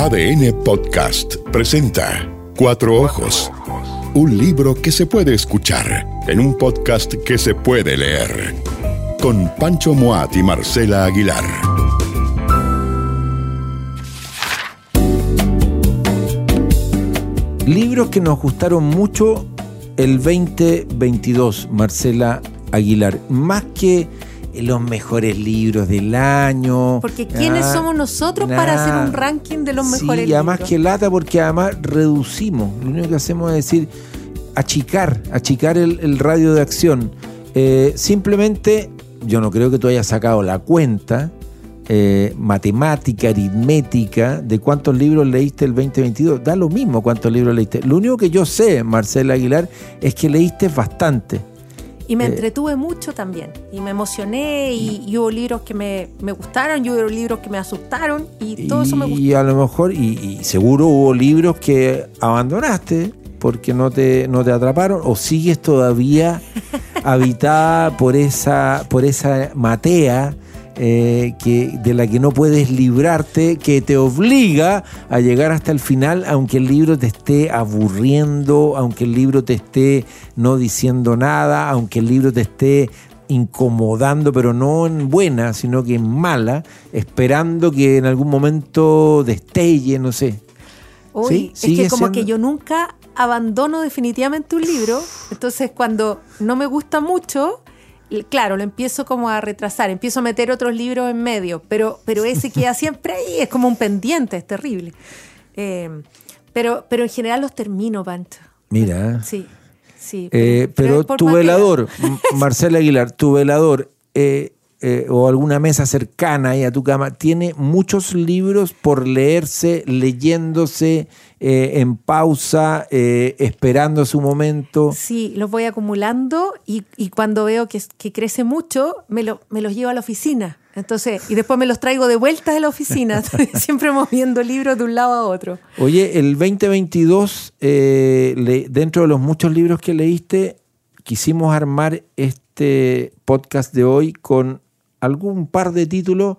ADN Podcast presenta Cuatro Ojos. Un libro que se puede escuchar en un podcast que se puede leer. Con Pancho Moat y Marcela Aguilar. Libros que nos gustaron mucho el 2022, Marcela Aguilar. Más que los mejores libros del año. Porque ¿quiénes Ah, somos nosotros nah. para hacer un ranking de los mejores Sí, y además libros? que lata porque además reducimos. Lo único que hacemos es decir, achicar, achicar el, el radio de acción. Eh, simplemente, yo no creo que tú hayas sacado la cuenta eh, matemática, aritmética, de cuántos libros leíste el 2022. Da lo mismo cuántos libros leíste. Lo único que yo sé, Marcela Aguilar, es que leíste bastante. Y me eh, entretuve mucho también. Y me emocioné y, y hubo libros que me, me gustaron y hubo libros que me asustaron y todo eso me gustó. Y a lo mejor, y, y seguro hubo libros que abandonaste porque no te, no te atraparon, o sigues todavía habitada por esa, por esa matea eh, que, de la que no puedes librarte, que te obliga a llegar hasta el final, aunque el libro te esté aburriendo, aunque el libro te esté no diciendo nada, aunque el libro te esté incomodando, pero no en buena, sino que en mala, esperando que en algún momento destelle, no sé. Uy, Sí, es que como siendo- que yo nunca abandono definitivamente un libro. Entonces cuando no me gusta mucho, claro, lo empiezo como a retrasar, empiezo a meter otros libros en medio, pero, pero ese queda siempre ahí, es como un pendiente, es terrible. Eh, pero, pero en general los termino, Pancho. Mira. Sí, sí. Eh, pero tu velador, Marcela Aguilar, tu velador eh, eh, o alguna mesa cercana ahí a tu cama, tiene muchos libros por leerse, leyéndose eh, en pausa, eh, esperando su momento. Sí, los voy acumulando y, y cuando veo que, que crece mucho, me, lo- me los llevo a la oficina. Entonces, y después me los traigo de vuelta de la oficina, siempre moviendo libros de un lado a otro. Oye, el 2022, eh, le- dentro de los muchos libros que leíste, quisimos armar este podcast de hoy con algún par de títulos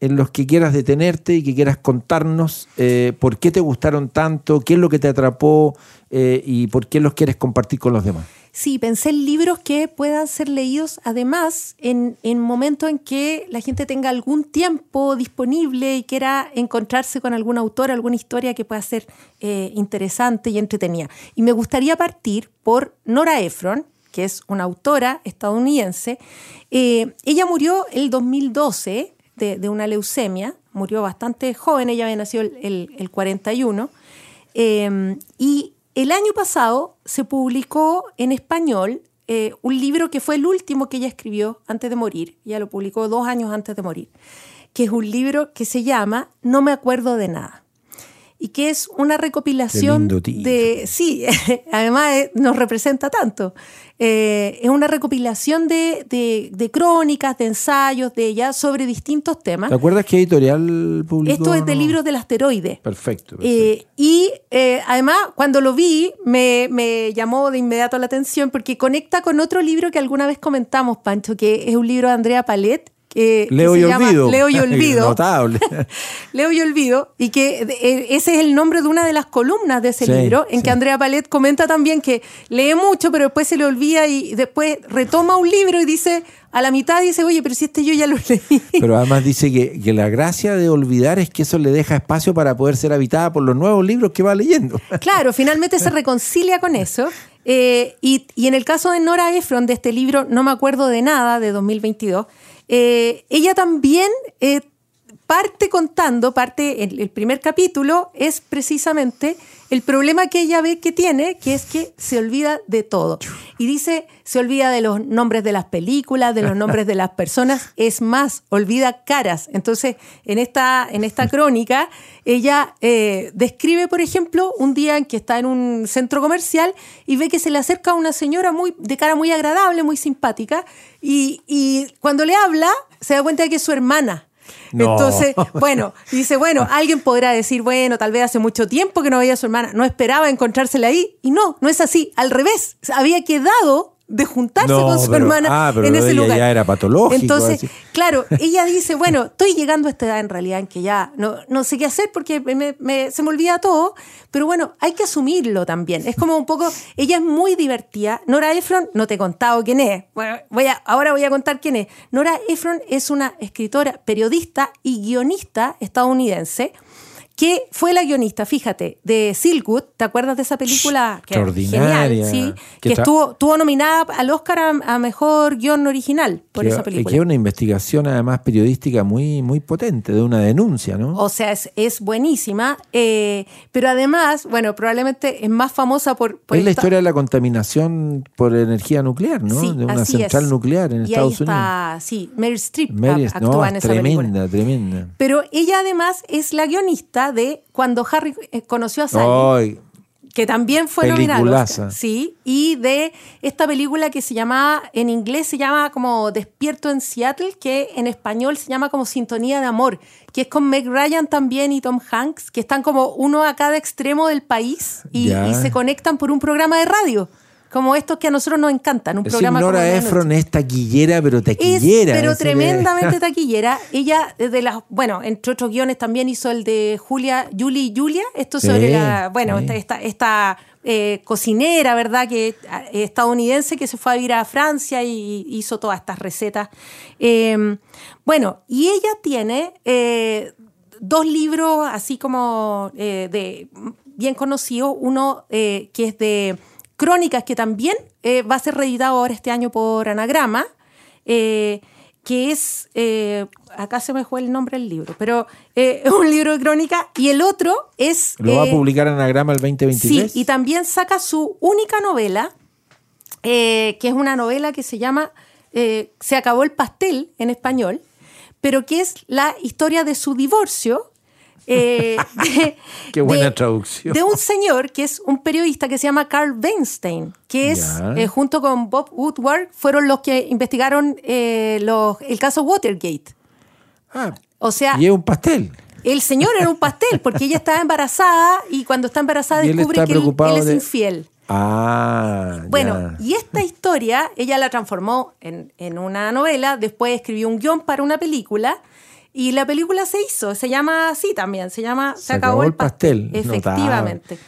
en los que quieras detenerte y que quieras contarnos eh, por qué te gustaron tanto, qué es lo que te atrapó eh, y por qué los quieres compartir con los demás. Sí, pensé en libros que puedan ser leídos además en, en momentos en que la gente tenga algún tiempo disponible y quiera encontrarse con algún autor, alguna historia que pueda ser eh, interesante y entretenida. Y me gustaría partir por Nora Ephron, que es una autora estadounidense. Eh, ella murió el 2012 de, una leucemia, murió bastante joven, ella había nacido el, el- el 41. Eh, y el año pasado se publicó en español eh, un libro que fue el último que ella escribió antes de morir. Ella lo publicó dos años antes de morir, que es un libro que se llama No me acuerdo de nada. Y que es una recopilación de... Sí, además eh, nos representa tanto. Eh, es una recopilación de, de- de crónicas, de ensayos de ella sobre distintos temas. ¿Te acuerdas qué editorial publicó? Esto es de No. libros del asteroide. Perfecto. perfecto. Eh, y eh, además, cuando lo vi, me, me llamó de inmediato la atención porque conecta con otro libro que alguna vez comentamos, Pancho, que es un libro de Andrea Palet. Que, que Leo se y llama olvido. Leo y olvido. Notable. Leo y olvido. Y que eh, ese es el nombre de una de las columnas de ese Sí, libro, en sí. que Andrea Palet comenta también que lee mucho, pero después se le olvida y después retoma un libro y dice, a la mitad dice, oye, pero si este yo ya lo leí. Pero además dice que, que la gracia de olvidar es que eso le deja espacio para poder ser habitada por los nuevos libros que va leyendo. Claro, finalmente se reconcilia con eso. Eh, y, y en el caso de Nora Ephron, de este libro No me acuerdo de nada, de 2022, eh, ella también eh, parte contando, parte, el, el primer capítulo es precisamente el problema que ella ve que tiene, que es que se olvida de todo. Y dice, se olvida de los nombres de las películas, de los nombres de las personas, es más, olvida caras. Entonces, en esta, en esta crónica, ella eh, describe, por ejemplo, un día en que está en un centro comercial y ve que se le acerca una señora muy, de cara muy agradable, muy simpática, y, y cuando le habla, se da cuenta de que es su hermana. No. Entonces, bueno, dice, bueno, alguien podrá decir, bueno, tal vez hace mucho tiempo que no veía a su hermana, no esperaba encontrársela ahí. Y no, no es así, al revés, había quedado de juntarse No, con su pero- hermana ah, pero en ese ella lugar. ya era patológico, Entonces, así. claro, ella dice, bueno, estoy llegando a esta edad en realidad en que ya no, no sé qué hacer porque me- me- se me olvida todo, pero bueno, hay que asumirlo también. Es como un poco, ella es muy divertida. Nora Ephron, no te he contado quién es. Bueno, voy a, ahora voy a contar quién es. Nora Ephron es una escritora, periodista y guionista estadounidense que fue la guionista, fíjate, de Silkwood, ¿te acuerdas de esa película? Que Extraordinaria. Genial, sí, Que estuvo, estuvo nominada al Oscar a, a Mejor Guión Original por que, esa película. que es una investigación además periodística muy, muy potente, de una denuncia, ¿no? O sea, es, es buenísima, eh, pero además, bueno, probablemente es más famosa por... por es la historia de la contaminación por energía nuclear, ¿no? Sí, de una así central es. nuclear en y Estados ahí está, sí, Meryl Streep Unidos. No, actúa en es esa película. tremenda, tremenda. Pero ella además es la guionista de Cuando Harry eh, conoció a Sally. Que también fue. Oscar. Sí, y de esta película que se llama, en inglés se llama como Despierto en Seattle, que en español se llama como Sintonía de Amor, que es con Meg Ryan también y Tom Hanks, que están como uno a cada extremo del país y se conectan por un programa de radio, como estos que a nosotros nos encantan, un es programa como Nora noche. Efron es taquillera, pero Es, taquillera. pero es- tremendamente taquillera. Ella, de las, bueno, entre otros guiones también hizo el de Julia, Julie y Julia. Esto sobre la, bueno, esta, esta, eh, cocinera, ¿verdad? Que eh, estadounidense que se fue a vivir a Francia y hizo todas estas recetas. Eh, bueno, y ella tiene eh, dos libros así como eh, de bien conocidos. Uno eh, que es de crónicas, que también eh, va a ser reeditado ahora este año por Anagrama, eh, que es, eh, acá se me fue el nombre del libro, pero es un libro de crónica, y el otro es... ¿Lo va a publicar Anagrama el 2023? Sí, y también saca su única novela, que es una novela que se llama Se acabó el pastel en español, pero que es la historia de su divorcio. Eh, de- Qué buena de- traducción. De un señor que es un periodista que se llama Carl Weinstein, que es, eh, junto con Bob Woodward, fueron los que investigaron eh, los- el caso Watergate. Ah, O sea, y es un pastel. el señor era un pastel, porque ella estaba embarazada y cuando está embarazada descubre que él, es de- infiel. Ah, Bueno, ya. y esta historia ella la transformó en, en una novela, después escribió un guion para una película y la película se hizo, se llama así también, se llama Se, acabó, el pastel. Efectivamente.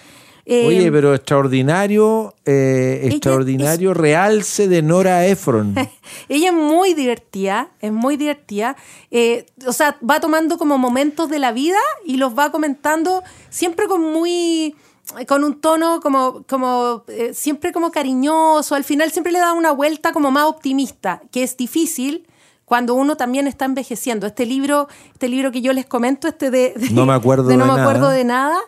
Eh, Oye, pero extraordinario, eh, extraordinario realce de Nora Efron. Ella es muy divertida, es muy divertida. Eh, o sea, va tomando como momentos de la vida y los va comentando siempre con muy con un tono como, como eh, siempre como cariñoso, al final siempre le da una vuelta como más optimista, que es difícil cuando uno también está envejeciendo. Este libro, este libro que yo les comento, este de, de- No me acuerdo de no de me acuerdo nada. de nada,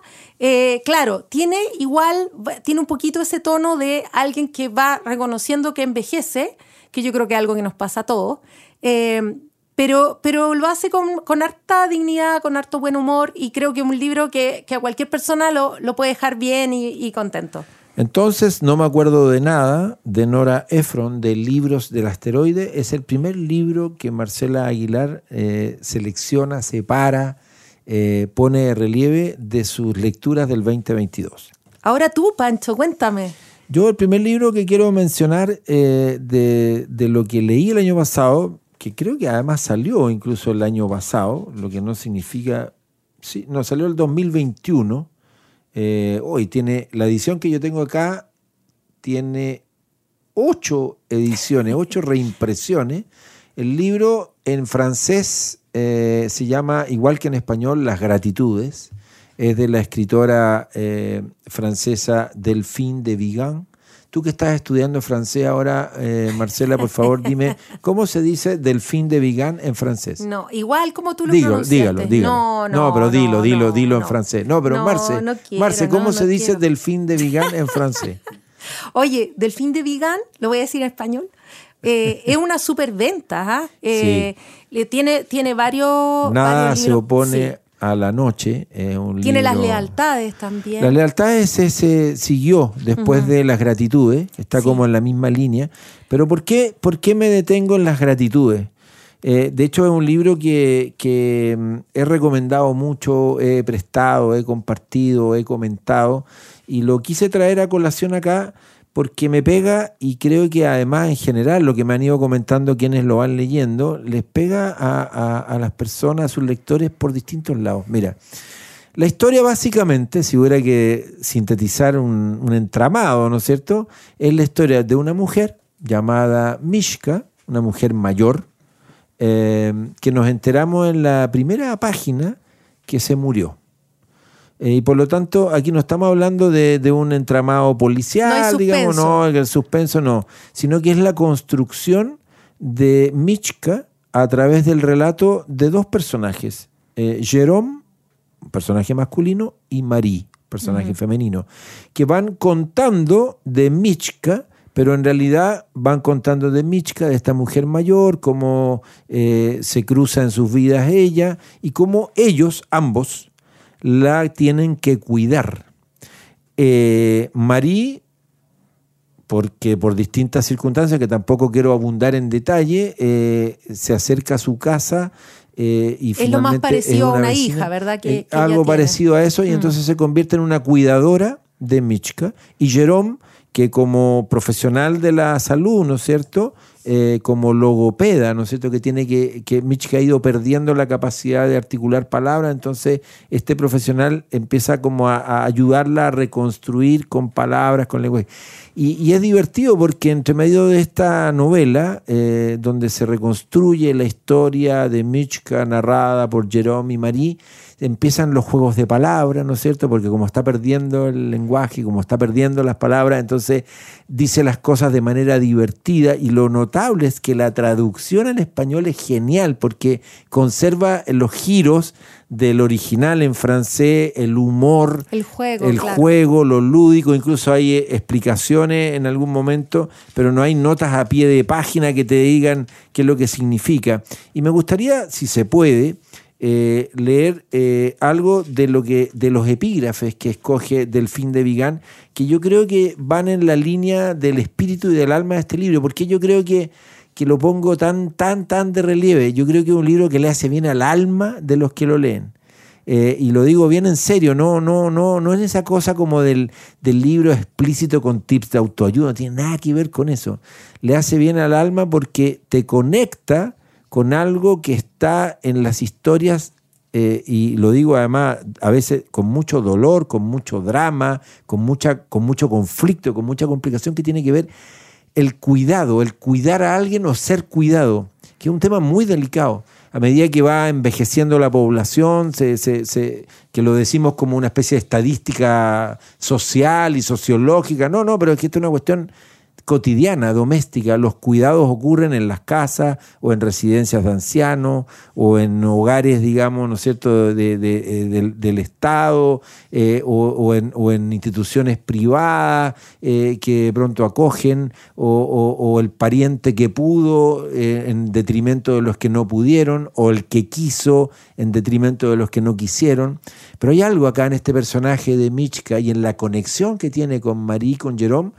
eh, claro, tiene igual, tiene un poquito ese tono de alguien que va reconociendo que envejece, que yo creo que es algo que nos pasa a todos, eh, pero, pero lo hace con, con harta dignidad, con harto buen humor, y creo que es un libro que, que a cualquier persona lo, lo puede dejar bien y, y contento. Entonces, no me acuerdo de nada de Nora Efron, de Libros del Asteroide. Es el primer libro que Marcela Aguilar eh, selecciona, separa, eh, pone de relieve de sus lecturas del 2022. Ahora tú, Pancho, cuéntame. Yo el primer libro que quiero mencionar eh, de, de lo que leí el año pasado, que creo que además salió incluso el año pasado, lo que no significa, sí, no, salió el 2021, eh, hoy tiene, la edición que yo tengo acá tiene ocho ediciones, ocho reimpresiones. El libro en francés eh, se llama, igual que en español, Las Gratitudes. Es de la escritora eh, francesa Delphine de Vigan. Tú que estás estudiando francés ahora, eh, Marcela, por favor, dime, ¿cómo se dice Delphine de Vigan en francés? No, igual como tú lo pronunciaste. dígalo, dígalo. No, no, pero dilo, no, dilo, no, dilo en no. francés. No, pero No, Marce, no quiero, Marce, ¿cómo no, se no dice quiero. Delphine de Vigan en francés? Oye, Delfín de Vigan, lo voy a decir en español, eh, es una superventa. ¿ah? Eh, le tiene, tiene varios. Nada varios se opone sí. A la noche. un Tiene las lealtades también. La lealtad ese se siguió después de las gratitudes, está Sí. como en la misma línea. Pero ¿por qué, por qué me detengo en las gratitudes? Eh, de hecho, es un libro que, que, mm, he recomendado mucho, he prestado, he compartido, he comentado y lo quise traer a colación acá porque me pega y creo que además en general lo que me han ido comentando quienes lo van leyendo, les pega a, las personas, a sus lectores por distintos lados. Mira, la historia básicamente, si hubiera que sintetizar un, entramado, ¿no es cierto? Es la historia de una mujer llamada Mishka, una mujer mayor, eh, que nos enteramos en la primera página que se murió. Eh, y por lo tanto, aquí no estamos hablando de, un entramado policial, digamos, no, el suspenso no, sino que es la construcción de Michka a través del relato de dos personajes, eh, Jerome, personaje masculino, y Marie, personaje femenino, que van contando de Michka, pero en realidad van contando de Michka, de esta mujer mayor, cómo eh, se cruza en sus vidas ella y cómo ellos, ambos, la tienen que cuidar. Eh, Marí, porque por distintas circunstancias que tampoco quiero abundar en detalle, eh, se acerca a su casa eh, y es lo más parecido a una hija, ¿verdad? Que, algo parecido a eso, y mm. entonces se convierte en una cuidadora de Michka. Y Jerome, que como profesional de la salud, ¿no es cierto? Eh, como logopeda, ¿no es cierto? Que tiene que, que Mitch ha ido perdiendo la capacidad de articular palabras, entonces este profesional empieza como a, ayudarla a reconstruir con palabras, con lenguaje. Y, es divertido porque entre medio de esta novela, eh, donde se reconstruye la historia de Michka narrada por Jerome y Marie, empiezan los juegos de palabras, ¿no es cierto? Porque como está perdiendo el lenguaje, como está perdiendo las palabras, entonces dice las cosas de manera divertida y lo notable es que la traducción al español es genial porque conserva los giros del original en francés, el humor, el juego, el juego, lo lúdico, incluso hay eh, explicaciones en algún momento, pero no hay notas a pie de página que te digan qué es lo que significa. Y me gustaría, si se puede, eh, leer eh, algo de lo que de los epígrafes que escoge Delfín de Vigán, que yo creo que van en la línea del espíritu y del alma de este libro, porque yo creo que, que lo pongo tan, tan, tan de relieve. Yo creo que es un libro que le hace bien al alma de los que lo leen. Eh, y lo digo bien en serio, no, no, no, no es esa cosa como del, del libro explícito con tips de autoayuda, no tiene nada que ver con eso. Le hace bien al alma porque te conecta con algo que está en las historias, eh, y lo digo además a veces con mucho dolor, con mucho drama, con, mucha, con mucho conflicto, con mucha complicación que tiene que ver el cuidado, el cuidar a alguien o ser cuidado, que es un tema muy delicado. A medida que va envejeciendo la población, que lo decimos como una especie de estadística social y sociológica, no, no, pero es que esto es una cuestión cotidiana, doméstica. Los cuidados ocurren en las casas o en residencias de ancianos o en hogares, digamos, ¿no es cierto?, de, eh, del, Estado eh, o, en, instituciones privadas eh, que pronto acogen o, el pariente que pudo en detrimento de los que no pudieron o el que quiso en detrimento de los que no quisieron. Pero hay algo acá en este personaje de Michka y en la conexión que tiene con Marie, con Jerome,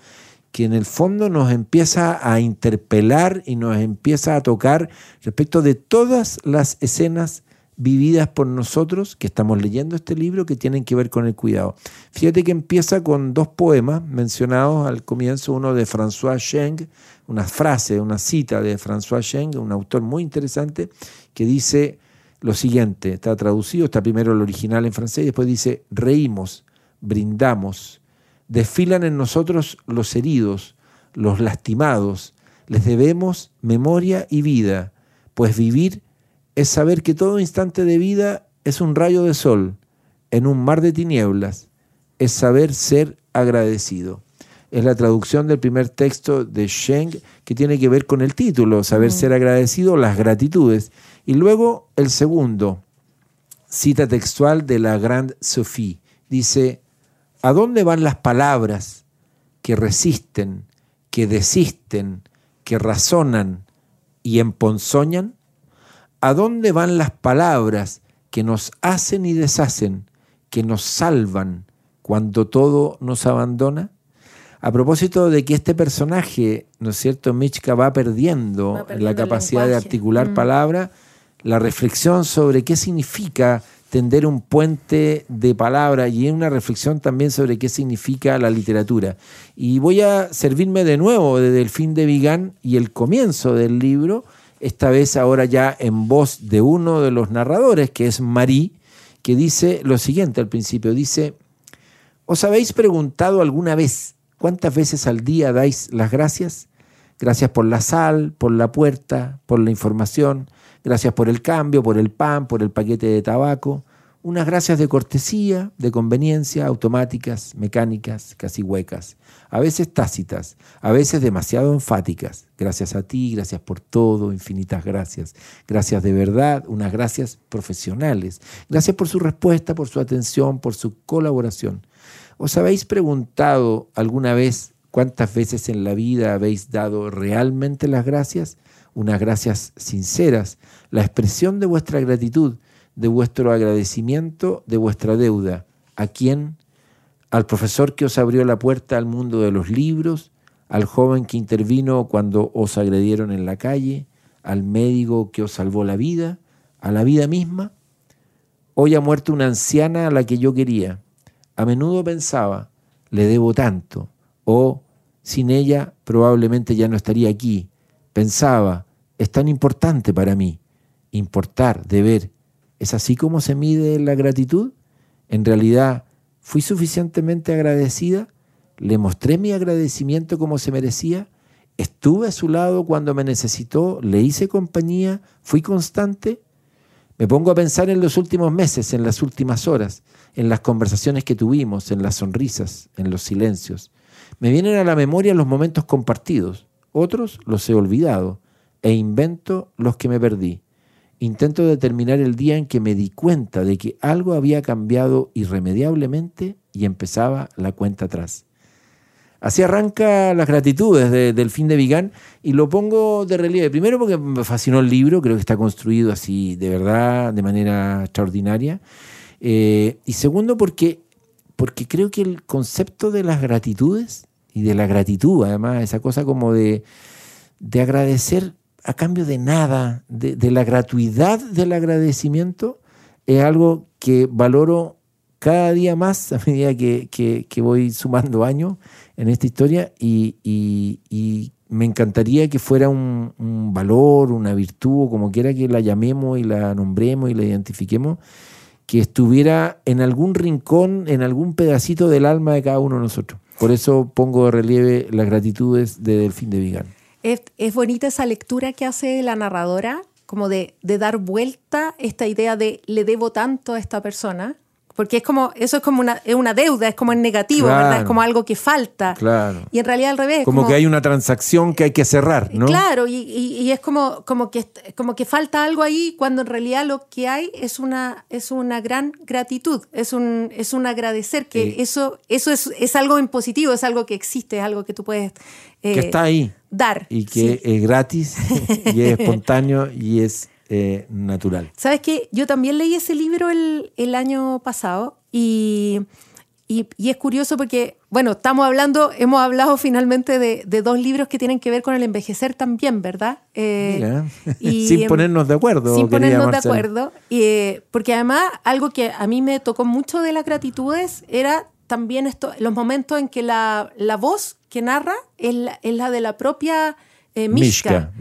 que en el fondo nos empieza a interpelar y nos empieza a tocar respecto de todas las escenas vividas por nosotros que estamos leyendo este libro que tienen que ver con el cuidado. Fíjate que empieza con dos poemas mencionados al comienzo, uno de François Cheng, una frase, una cita de François Cheng, un autor muy interesante, que dice lo siguiente, está traducido, está primero el original en francés y después dice, reímos, brindamos, Desfilan en nosotros los heridos, los lastimados. Les debemos memoria y vida, pues vivir es saber que todo instante de vida es un rayo de sol en un mar de tinieblas, es saber ser agradecido. Es la traducción del primer texto de Sheng que tiene que ver con el título, saber ser agradecido, las gratitudes. Y luego el segundo, cita textual de la Grande Sophie, dice, ¿A dónde van las palabras que resisten, que desisten, que razonan y emponzoñan? ¿A dónde van las palabras que nos hacen y deshacen, que nos salvan cuando todo nos abandona? A propósito de que este personaje, ¿no es cierto? Michka va perdiendo, la capacidad de articular mm. palabras, la reflexión sobre qué significa tender un puente de palabra y una reflexión también sobre qué significa la literatura. Y voy a servirme de nuevo de Delfín de Vigán y el comienzo del libro, esta vez ahora ya en voz de uno de los narradores, que es Marí, que dice lo siguiente al principio, dice, ¿os habéis preguntado alguna vez cuántas veces al día dais las gracias? Gracias por la sal, por la puerta, por la información, gracias por el cambio, por el pan, por el paquete de tabaco, unas gracias de cortesía, de conveniencia, automáticas, mecánicas, casi huecas, a veces tácitas, a veces demasiado enfáticas. Gracias a ti, gracias por todo, infinitas gracias. Gracias de verdad, unas gracias profesionales. Gracias por su respuesta, por su atención, por su colaboración. ¿Os habéis preguntado alguna vez cuántas veces en la vida habéis dado realmente las gracias? Unas gracias sinceras, la expresión de vuestra gratitud, de vuestro agradecimiento, de vuestra deuda. ¿A quién? Al profesor que os abrió la puerta al mundo de los libros, al joven que intervino cuando os agredieron en la calle, al médico que os salvó la vida, a la vida misma. Hoy ha muerto una anciana a la que yo quería. A menudo pensaba, le debo tanto, o sin ella probablemente ya no estaría aquí. Pensaba, es tan importante para mí. Importar, deber, ¿Es así como se mide la gratitud? En realidad, ¿fui suficientemente agradecida? ¿Le mostré mi agradecimiento como se merecía? ¿Estuve a su lado cuando me necesitó? ¿Le hice compañía? ¿Fui constante? Me pongo a pensar en los últimos meses, en las últimas horas, en las conversaciones que tuvimos, en las sonrisas, en los silencios. Me vienen a la memoria los momentos compartidos, otros los he olvidado, e invento los que me perdí. Intento determinar el día en que me di cuenta de que algo había cambiado irremediablemente y empezaba la cuenta atrás. Así arranca las gratitudes del fin de Vigán y lo pongo de relieve. Primero porque me fascinó el libro, creo que está construido así de verdad, de manera extraordinaria. Eh, y segundo porque, porque creo que el concepto de las gratitudes y de la gratitud, además, esa cosa como de, de agradecer a cambio de nada, de, la gratuidad del agradecimiento, es algo que valoro cada día más a medida que, voy sumando años en esta historia y, me encantaría que fuera un, valor, una virtud, o como quiera que la llamemos y la nombremos y la identifiquemos, que estuviera en algún rincón, en algún pedacito del alma de cada uno de nosotros. Por eso pongo de relieve las gratitudes de Delfín de Vigán. Es, bonita esa lectura que hace la narradora, como de, de, dar vuelta esta idea de le debo tanto a esta persona, porque es como, eso es como una, es una deuda, es como en negativo, ¿verdad? Es como algo que falta. Claro. Y en realidad al revés. Como, que hay una transacción que hay que cerrar, ¿no? Claro, y, y, es como, como, que, como que falta algo ahí cuando en realidad lo que hay es una, es una gran gratitud, es un, es un agradecer, que eso, eso es, es algo en positivo, es algo que existe, es algo que tú puedes... Eh, que está ahí. Dar. Y que es gratis y es espontáneo y es eh, natural. ¿Sabes qué? Yo también leí ese libro el, el año pasado y, y, es curioso porque, bueno, estamos hablando, hemos hablado finalmente de, de, dos libros que tienen que ver con el envejecer también, ¿verdad? Eh, y, sin ponernos de acuerdo. Sin ponernos de acuerdo. Y, eh, porque además, algo que a mí me tocó mucho de las gratitudes era también esto, los momentos en que la, la voz que narra es la, es la de la propia eh, Mishka.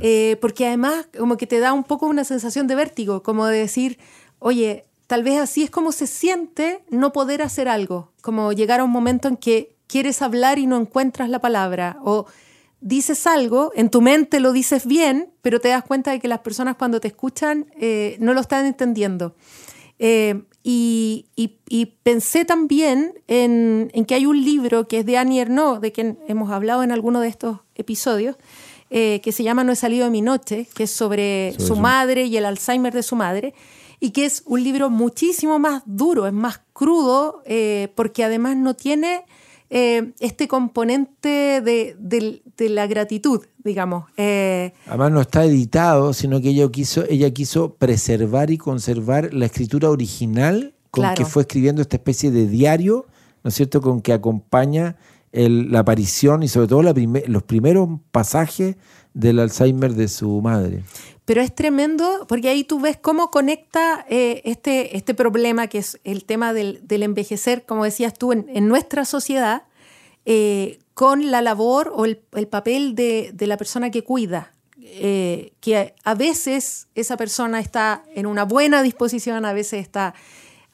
Eh, porque además como que te da un poco una sensación de vértigo, como de decir, oye, tal vez así es como se siente no poder hacer algo, como llegar a un momento en que quieres hablar y no encuentras la palabra, o dices algo, en tu mente lo dices bien, pero te das cuenta de que las personas cuando te escuchan eh, no lo están entendiendo. Y, pensé también en, en, que hay un libro que es de Annie Ernaux, de quien hemos hablado en alguno de estos episodios, eh, que se llama No he salido de mi noche, que es sobre, su madre y el Alzheimer de su madre, y que es un libro muchísimo más duro, es más crudo, eh, porque además no tiene eh, este componente de, la gratitud, digamos. además no está editado, sino que ella quiso, ella quiso preservar y conservar la escritura original con que fue escribiendo esta especie de diario, ¿no es cierto?, con que acompaña el- la aparición y sobre todo la prime- los primeros pasajes del Alzheimer de su madre. Pero es tremendo porque ahí tú ves cómo conecta eh, este, este problema que es el tema del, del envejecer, como decías tú, en, en nuestra sociedad, eh, con la labor o el, el papel de, de la persona que cuida. Eh, que a veces esa persona está en una buena disposición, a veces está,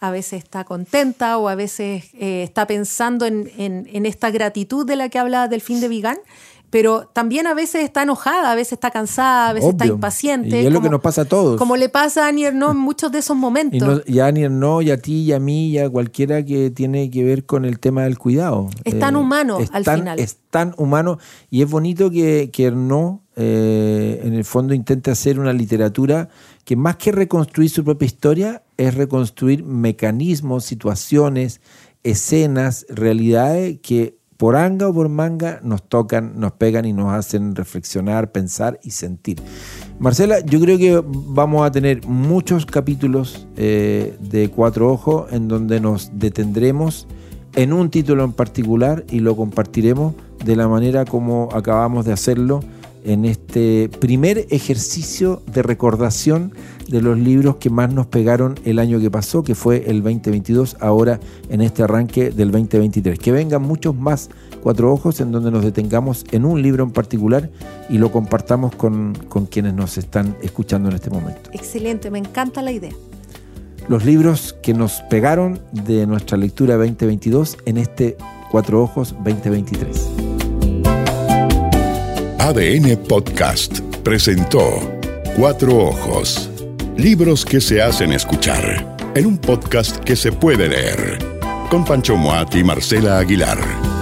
a veces está contenta o a veces está pensando en, en- esta gratitud de la que habla Delfín de Vigán, pero también a veces está enojada, a veces está cansada, a veces está impaciente. Y es lo que nos pasa a todos. Como le pasa a Annie Ernaux en muchos de esos Y, momentos. no, y a Ani no, y a ti, y a mí, y a cualquiera que tiene que ver con el tema del cuidado. Eh, Es tan humano es al tan- final. Es tan humano y es bonito que, que Ernaux, eh, en el fondo, intente hacer una literatura que más que reconstruir su propia historia, es reconstruir mecanismos, situaciones, escenas, realidades que por anga o por manga nos tocan, nos pegan y nos hacen reflexionar, pensar y sentir. Marcela, yo creo que vamos a tener muchos capítulos eh, de Cuatro Ojos en donde nos detendremos en un título en particular y lo compartiremos de la manera como acabamos de hacerlo en este primer ejercicio de recordación de los libros que más nos pegaron el año que pasó, que fue el 2022, ahora en este arranque del 2023. Que vengan muchos más cuatro ojos en donde nos detengamos en un libro en particular y lo compartamos con, con quienes nos están escuchando en este momento. Excelente, me encanta la idea. Los libros que nos pegaron de nuestra lectura 2022 en este Cuatro Ojos 2023. ADN Podcast presentó Cuatro Ojos. Libros que se hacen escuchar en un podcast que se puede leer. Con Pancho Moat y Marcela Aguilar.